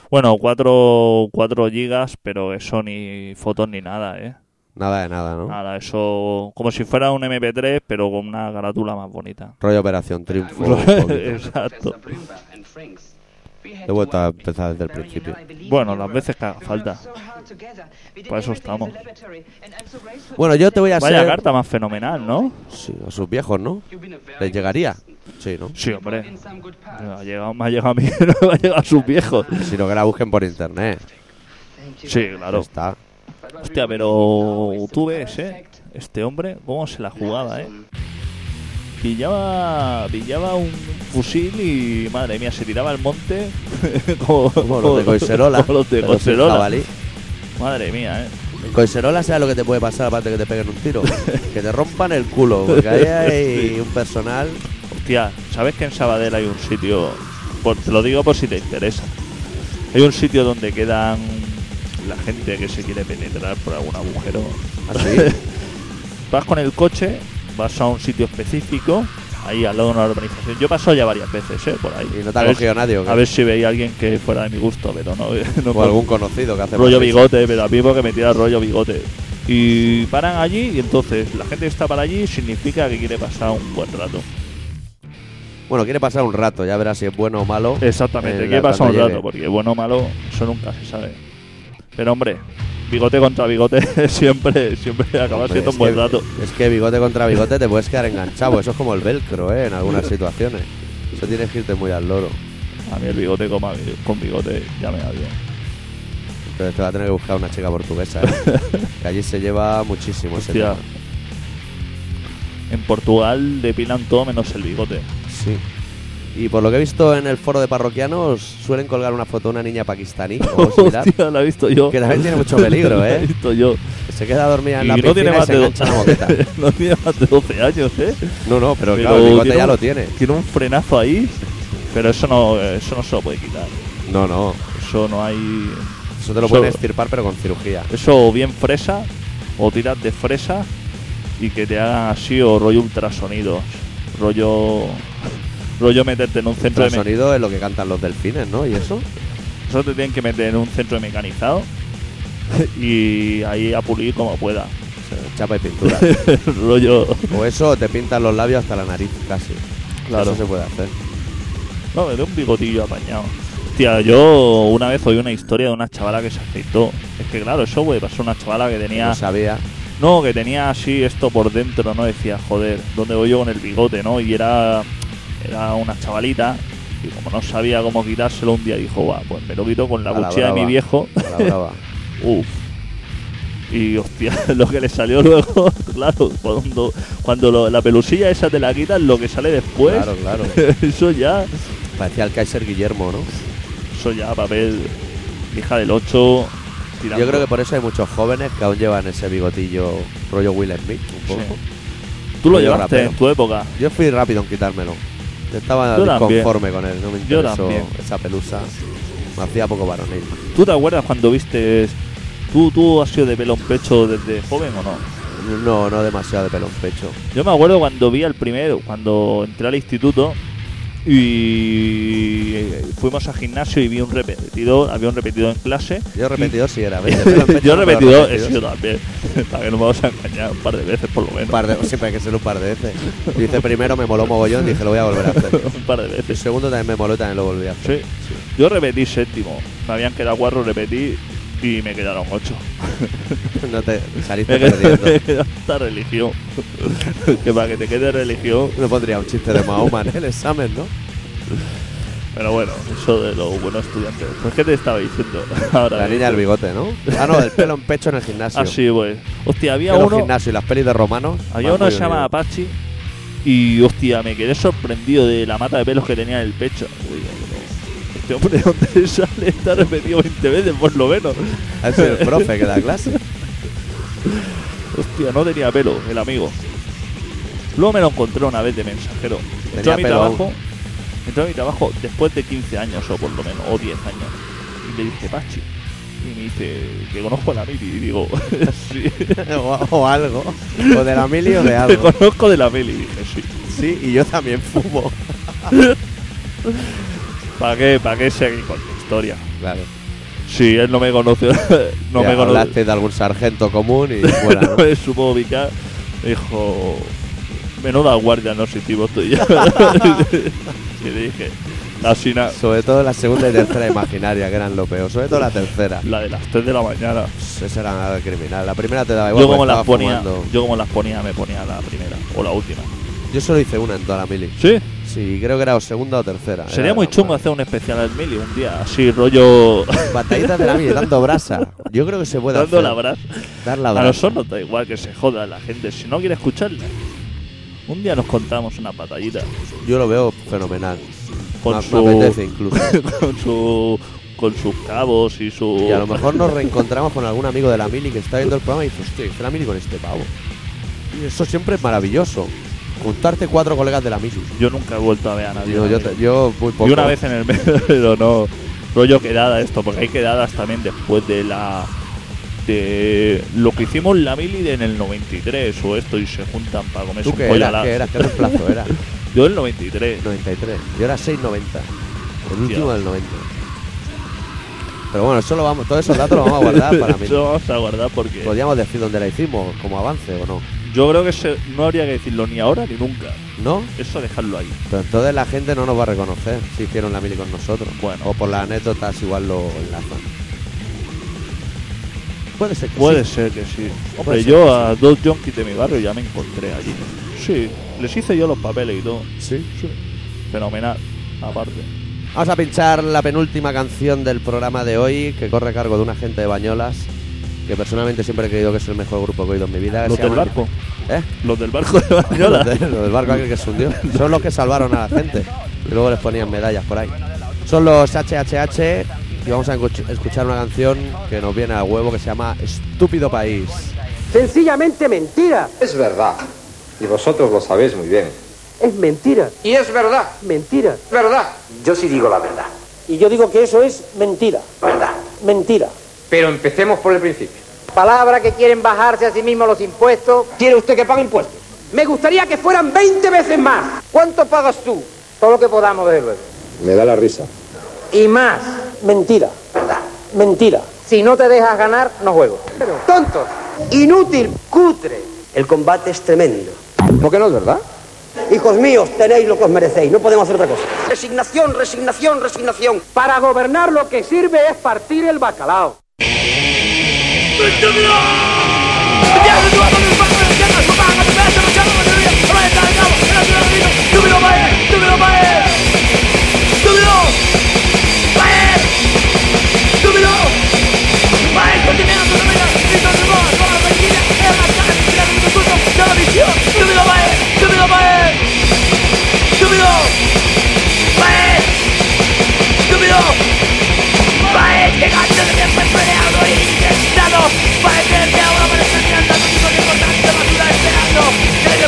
Bueno, 4, 4 gigas, pero eso ni fotos ni nada, ¿eh? Nada de nada, ¿no? Nada, eso como si fuera un MP3, pero con una carátula más bonita. Rollo Operación Triunfo. Exacto. He vuelto a empezar desde el principio. Bueno, las veces que haga falta. Para eso estamos. Bueno, yo te voy a Vaya carta más fenomenal, ¿no? Sí, a sus viejos, ¿no? ¿Les llegaría? Sí, ¿no? Sí, hombre. Me ha llegado, me ha llegado a mí, no me ha llegado a sus viejos. Sino que la busquen por internet. Sí, claro. está. Hostia, pero tú ves, ¿eh? Este hombre, cómo se la jugaba, ¿eh? Pillaba, pillaba un fusil y, madre mía, se tiraba al monte como, Como los de Coiserola. como los de Coiserola. Madre mía, ¿eh? Coiserola sea lo que te puede pasar aparte que te peguen un tiro. que te rompan el culo. Porque ahí hay un personal... Hostia, ¿sabes que en Sabadell hay un sitio? Por- te lo digo por si te interesa. Hay un sitio donde quedan la gente que se quiere penetrar por algún agujero. Así. Vas con el coche, vas a un sitio específico, ahí al lado de una urbanización. Yo he pasado ya varias veces, ¿eh? Por ahí. Y no te ha a, ver, cogido nadie, ¿o qué? a ver si veía alguien que fuera de mi gusto, pero no. no O algún conocido que hace... rollo bigote, pero a mí porque me tira rollo bigote. Y paran allí y entonces la gente que está para allí significa que quiere pasar un buen rato. Bueno, quiere pasar un rato. Ya verás si es bueno o malo. Exactamente, Eh, ¿qué pasa un rato? Porque bueno o malo, eso nunca se sabe. Pero hombre, bigote contra bigote siempre, siempre acaba Hombre, siendo un buen que- rato. Es que bigote contra bigote te puedes quedar enganchado. Eso es como el velcro, ¿eh? En algunas situaciones. Eso tienes que irte muy al loro. A mí el bigote con, con bigote ya me da bien. Entonces te va a tener que buscar una chica portuguesa, ¿eh? que allí se lleva muchísimo ese tema. En Portugal depilan todo menos el bigote. Sí. Y por lo que he visto en el foro de parroquianos, suelen colgar una foto de una niña pakistaní o similar, Hostia, la he visto yo. que también tiene mucho peligro, La he ¿eh? visto yo. Se queda dormida en Y la no piscina tiene y se de la moqueta. no tiene más de 12 años, ¿eh? No, no, pero, Pero claro, el bigote ya un- lo tiene. Tiene un frenazo ahí, pero eso no, eso no se lo puede quitar. No, no. Eso no hay. Eso te lo Eso- pueden estirpar, pero con cirugía. Eso o bien fresa, o tiras de fresa y que te hagan así, o rollo ultrasonidos. Rollo. Rollo meterte en un centro de sonido es lo que cantan los delfines, ¿no? ¿Y eso? Eso te tienen que meter en un centro de mecanizado y ahí a pulir como pueda. Chapa y pintura. rollo. o eso, te pintan los labios hasta la nariz, casi. Claro. Eso se puede hacer. No, de un bigotillo apañado. Tía, yo una vez oí una historia de una chavala que se afeitó. Es que claro, eso puede pasar una chavala que tenía. No sabía. No, que tenía así esto por dentro, ¿no? Decía, joder, ¿dónde voy yo con el bigote, no? Y era, era una chavalita y como no sabía cómo quitárselo un día dijo, va, pues me lo quito con la cuchilla de mi viejo. A la brava. Uf. Y hostia, lo que le salió luego, claro, cuando, cuando lo- la pelusilla esa te la quitas, lo que sale después, Claro, claro. eso ya, Parecía el Kaiser Guillermo, ¿no? eso ya papel hija del 8. tirando. Yo creo que por eso hay muchos jóvenes que aún llevan ese bigotillo rollo Will Smith, un poco. Tú lo rollo llevaste rapero. en tu época. Yo fui rápido en quitármelo. Estaba disconforme con él, no me interesó esa pelusa. Me hacía poco varonil. ¿Tú te acuerdas cuando viste... ¿Tú, ¿Tú has sido de pelo en pecho desde joven o no? No, no demasiado de pelo en pecho. Yo me acuerdo cuando vi al primero, cuando entré al instituto y eh, fuimos al gimnasio y vi un repetidor, había un repetidor en clase. Yo repetidor sí era. Yo repetidor he sido también, para que no vamos a engañar un par de veces por lo menos. Un par de, siempre hay que ser un par de veces. Dice primero me moló mogollón, dije lo voy a volver a hacer. un par de El veces. segundo también me moló y también lo volví a hacer. Sí. Yo repetí séptimo. Me habían quedado cuatro, repetí y me quedaron ocho. No te saliste perdiendo. hasta religión. que para que te quede religión. No pondría un chiste de Mahoma en el examen, ¿no? Pero bueno, eso de los buenos estudiantes. Pues ¿qué te estaba diciendo? Ahora La niña del bigote, ¿no? Ah, no, el pelo en pecho en el gimnasio. Ah, sí, pues. Hostia, había Pelo en uno. gimnasio y las pelis de romanos. Había van uno que se llama. Apache y hostia, me quedé sorprendido de la mata de pelos que tenía en el pecho. Pero, Este hombre, ¿de dónde sale? Está repetido 20 veces, por lo menos. Sido el profe que da clase. Hostia, no tenía pelo, el amigo. Luego me lo encontré una vez de mensajero. Entró Tenía a mi pelo trabajo. aún. Entró a mi trabajo después de 15 años, o por lo menos, o 10 años. Y le dije, Pachi. Y me dice, que conozco a la Mili. Y digo, sí. o, o algo. O de la mili o de Te algo. conozco de la Mili. Y dije, sí. Sí, y yo también fumo. ¿Para qué, ¿Para qué seguir con la historia? Claro. Si él no me conoce, no Ya me conoce. hablaste de algún sargento común y fuera, no ¿no? me supo ubicar. Dijo, menuda guardia no sé tipo estoy yo. y dije, así nada. Sobre todo la segunda y tercera imaginaria, que eran lo peor. Sobre todo la tercera. La de las 3 de la mañana. Esa era nada criminal. La primera te daba igual. Yo como las ponía, fumando. yo como las ponía me ponía la primera o la última. Yo solo hice una en toda la mili. Sí, Sí, creo que era o segunda o tercera. sería Era muy chungo hacer un especial al Mili un día, así rollo Batallitas de la mili, dando brasa. Yo creo que se puede dando hacer. la brasa. Dar la A brasa. nosotros nos da igual que se joda la gente, si no quiere escucharla. Un día nos contamos una batallita Yo lo veo fenomenal. con Me- me su apetece incluso. con su con sus cabos y su Y a lo mejor nos reencontramos con algún amigo de la mili que está viendo el programa y dice, hostia, la mili con este pavo. Y eso siempre es maravilloso. Juntarte cuatro colegas de la mili. yo nunca he vuelto a ver a nadie. Yo, yo, te- yo muy poco. y una vez en el mes, pero no rollo quedada esto, porque hay quedadas también después de la de lo que hicimos la mili en el 93 o esto y se juntan para comerse ¿Tú qué eras? ¿Qué eras? ¿Qué reemplazo era? Yo el 93. 93. Yo era 6.90. El último del 90. Pero bueno, eso lo vamos, todos esos datos los vamos a guardar para mí. Eso vamos a guardar porque Podríamos decir dónde la hicimos, como avance o no. Yo creo que se- no habría que decirlo ni ahora ni nunca. ¿No? Eso dejarlo ahí. Pero entonces la gente no nos va a reconocer si hicieron la mili con nosotros. Bueno. O por las anécdotas igual lo enlazan. Puede ser que Puede sí. ser que sí. Hombre, yo que a dos junkies de mi barrio ya me encontré allí. Sí, les hice yo los papeles y todo. Sí. Fenomenal, aparte. Vamos a pinchar la penúltima canción del programa de hoy, que corre a cargo de una gente de Bañolas, que personalmente siempre he creído que es el mejor grupo que he oído en mi vida. Los del llaman- barco. ¿Eh? Los del barco de Los, Bañola. de- los del barco aquel que se hundió. Son los que salvaron a la gente. Y luego les ponían medallas por ahí. Son los HHH y vamos a escuch- escuchar una canción que nos viene a huevo que se llama Estúpido País. Sencillamente mentira. Es verdad. Y vosotros lo sabéis muy bien. Es mentira. Y es verdad. Mentira. Verdad. Yo sí digo la verdad. Y yo digo que eso es mentira. Verdad. Mentira. Pero empecemos por el principio. Palabra que quieren bajarse a sí mismos los impuestos. ¿Quiere usted que pague impuestos? Me gustaría que fueran 20 veces más. ¿Cuánto pagas tú? Todo lo que podamos, desde luego. Me da la risa. Y más. Mentira. Verdad. Mentira. Si no te dejas ganar, no juego. Tontos. Inútil. Cutre. El combate es tremendo. ¿Por qué no es verdad? Hijos míos, tenéis lo que os merecéis. No podemos hacer otra cosa. Resignación, resignación, resignación. Para gobernar lo que sirve es partir el bacalao. Yeah.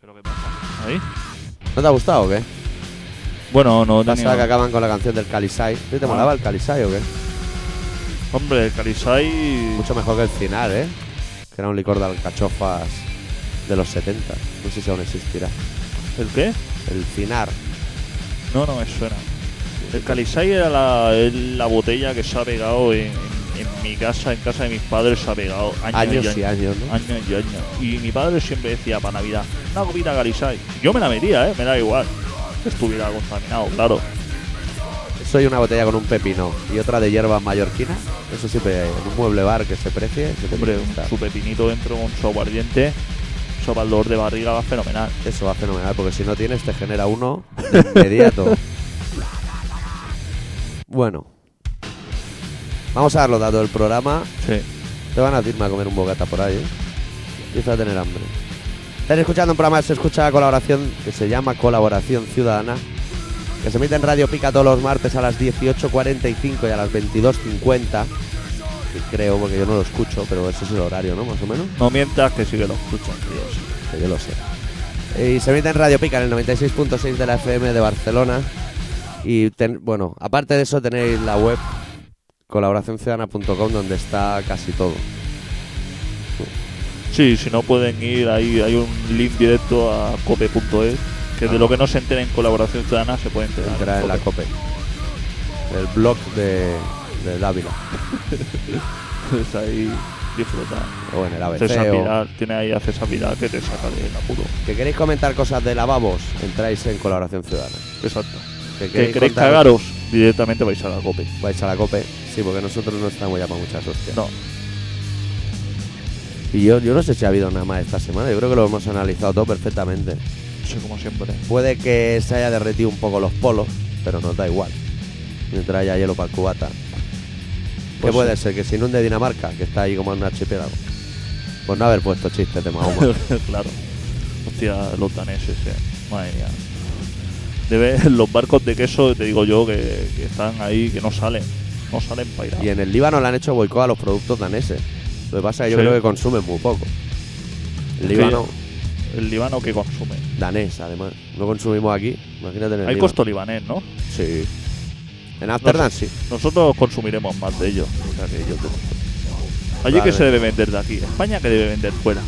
¿Pero qué pasa? ¿Ahí? ¿No te ha gustado o qué? Bueno, no Pasa tenía... que acaban con la canción del Calisai. ¿Sí ¿Te Ah. molaba el Calisai o qué? Hombre, el Carisai... Mucho mejor que el Cinar, ¿eh? Que era un licor de alcachofas de los 70. No sé si aún existirá. ¿El qué? El Cinar. No, no me suena. El Calisai era la, la botella que se ha pegado en mi casa, en casa de mis padres, ha pegado años, Años y y años, ¿no? Años y años. Y mi padre siempre decía para Navidad, una copita Calisai. Yo me la metía, ¿eh? Me da igual. Que estuviera contaminado, claro. Soy una botella con un pepino y otra de hierbas mallorquinas. Eso siempre en un mueble bar que se precie. se Hombre, gustar. su pepinito dentro con su aguardiente, eso para el dolor de barriga va fenomenal. Eso va fenomenal porque si no tienes te genera uno de inmediato. bueno. Vamos a dar los datos del programa. Sí. Te van a irme a comer un bocata por ahí, ¿eh? Empieza a tener hambre. Están escuchando un programa que se escucha la colaboración que se llama Colaboración Ciudadana, que se emite en Radio Pica todos los martes a las 18.45 y a las 22.50. Y creo, porque yo no lo escucho, pero ese es el horario, ¿no? Más o menos. No mientas que sí que lo escuchan, tíos. Que yo lo sé. Y se emite en Radio Pica en el 96.6 de la FM de Barcelona. Y ten- bueno, aparte de eso tenéis la web colaboracionciudadana.com donde está casi todo. Sí, si no pueden ir ahí, hay un link directo a cope.es, que de lo que no se enteren en colaboración ciudadana se puede enterar. Entrar en la Cope. El blog de, de Dávila. Pues ahí disfrutar. O en el ABC. César o- Vidal, tiene ahí a César Vidal que te saca del apuro. que queréis comentar cosas de lavabos, entráis en Colaboración Ciudadana. Exacto. Que Que queréis cagaros, directamente vais a la cope. Vais a la COPE. Sí, porque nosotros no estamos ya para muchas hostias. No, Y yo, yo no sé si ha habido nada más esta semana. Yo creo que lo hemos analizado todo perfectamente. sí, como siempre. Puede que se haya derretido un poco los polos, pero nos da igual. Mientras haya hielo para el cubata. ¿Qué Pues puede ser? Que se inunde Dinamarca, que está ahí como en un archipiélago. Pues no haber puesto chistes de Mahoma. claro. Hostia, los daneses, eh. Madre mía. Debe, los barcos de queso, te digo yo, que, que están ahí, que no salen. No salen para ir a- y en el Líbano le han hecho boicot a los productos daneses. Lo que pasa es que yo Sí. creo que consumen muy poco. El Sí. Líbano, El libano que consume. danés además. No consumimos aquí. Imagínate en el Hay Líbano. costo libanés, ¿no? Sí. En Ámsterdam sí. Nosotros consumiremos más de ellos. O sea que yo te- Allí Vale. que se debe vender de aquí. España que debe vender fuera.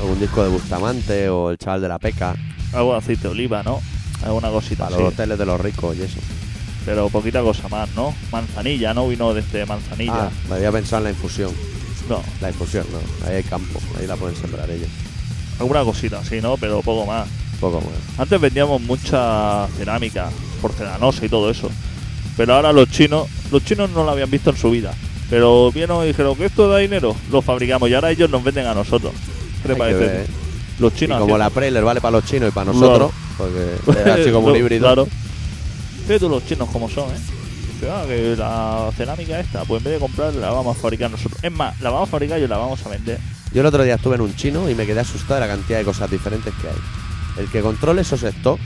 Algún disco de Bustamante o el chaval de la peca. Algo de aceite de oliva, ¿no? Alguna cosita Para así. los hoteles de los ricos y eso. Pero poquita cosa más, ¿no? Manzanilla, ¿no? Vino desde manzanilla. Ah, me había pensado en la infusión. No, La infusión, no. Ahí hay campo. Ahí la pueden sembrar ellos. alguna cosita así, ¿no? Pero poco más. Poco más. Antes vendíamos mucha cerámica, porcelanosa y todo eso. Pero ahora los chinos, los chinos no lo habían visto en su vida. Pero vieron y dijeron que esto da dinero, lo fabricamos y ahora ellos nos venden a nosotros. ¿Qué te parece? ver. Los Y chinos como la haciendo- Prailer vale para los chinos y para nosotros, porque así como un híbrido. Claro. Fíjate tú los chinos como son, ¿eh? Dice, ah, que la cerámica esta, pues en vez de comprarla la vamos a fabricar nosotros. Es más, la vamos a fabricar y la vamos a vender. Yo el otro día estuve en un chino y me quedé asustado de la cantidad de cosas diferentes que hay. El que controle esos stocks.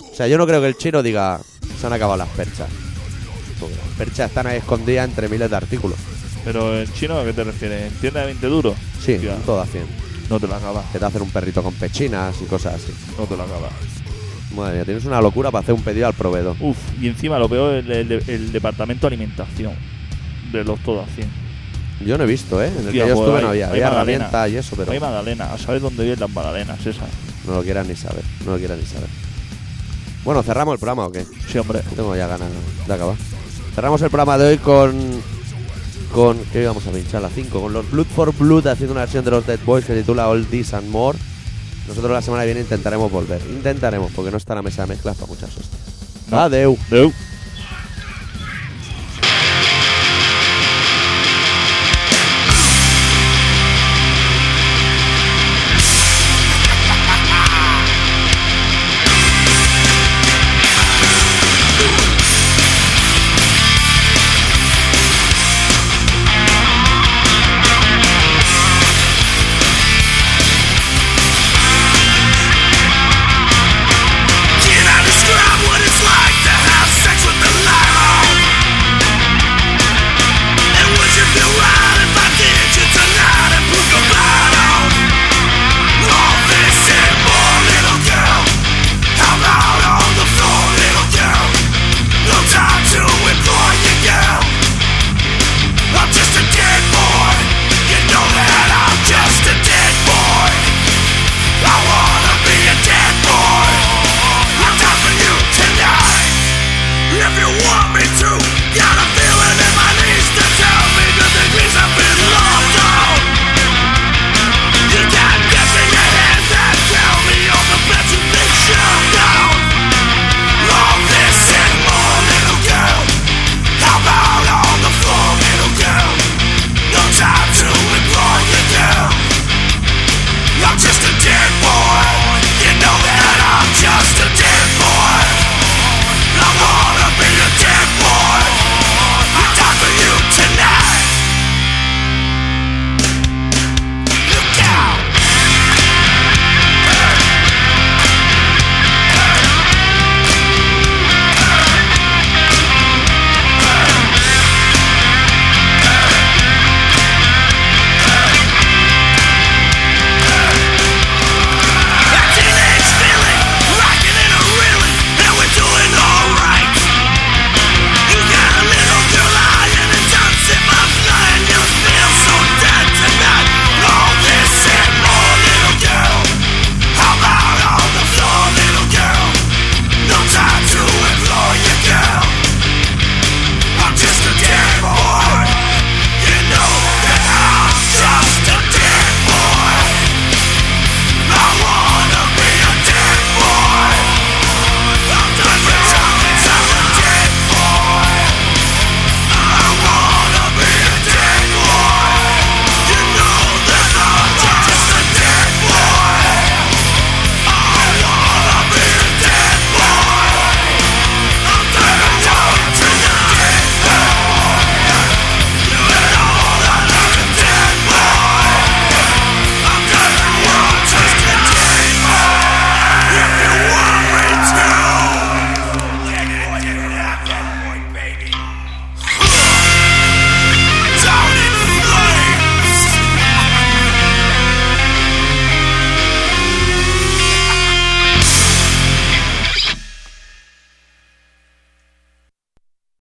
O sea, yo no creo que el chino diga, se han acabado las perchas. Porque las perchas están ahí escondidas entre miles de artículos. Pero en chino, ¿a qué te refieres? ¿En tienda de 20 duros? Sí, todo a 100. No te la acabas, Que te hacen un perrito con pechinas y cosas así. no te la acabas. Madre mía, tienes una locura para hacer un pedido al proveedor. Uf, y encima lo peor es el, el- el departamento de alimentación de los todos a 100. Yo no he visto, ¿eh? En el que yo pues estuve hay- no había. hay Había magdalena. herramientas y eso, pero Hay magdalena, ¿sabes dónde vienen las magdalenas esas? no lo quieran ni saber. No lo quieran ni saber. Bueno, ¿cerramos el programa o qué? Sí, hombre. Tengo ya ganas de acabar. Cerramos el programa de hoy con. Con ¿Qué íbamos a pinchar? La 5. Con los Blood for Blood haciendo una versión de los Dead Boys que se titula All This and More. Nosotros la semana que viene intentaremos volver. Intentaremos, porque no está la mesa de mezclas para muchas hostias. No. Adeu. Deu.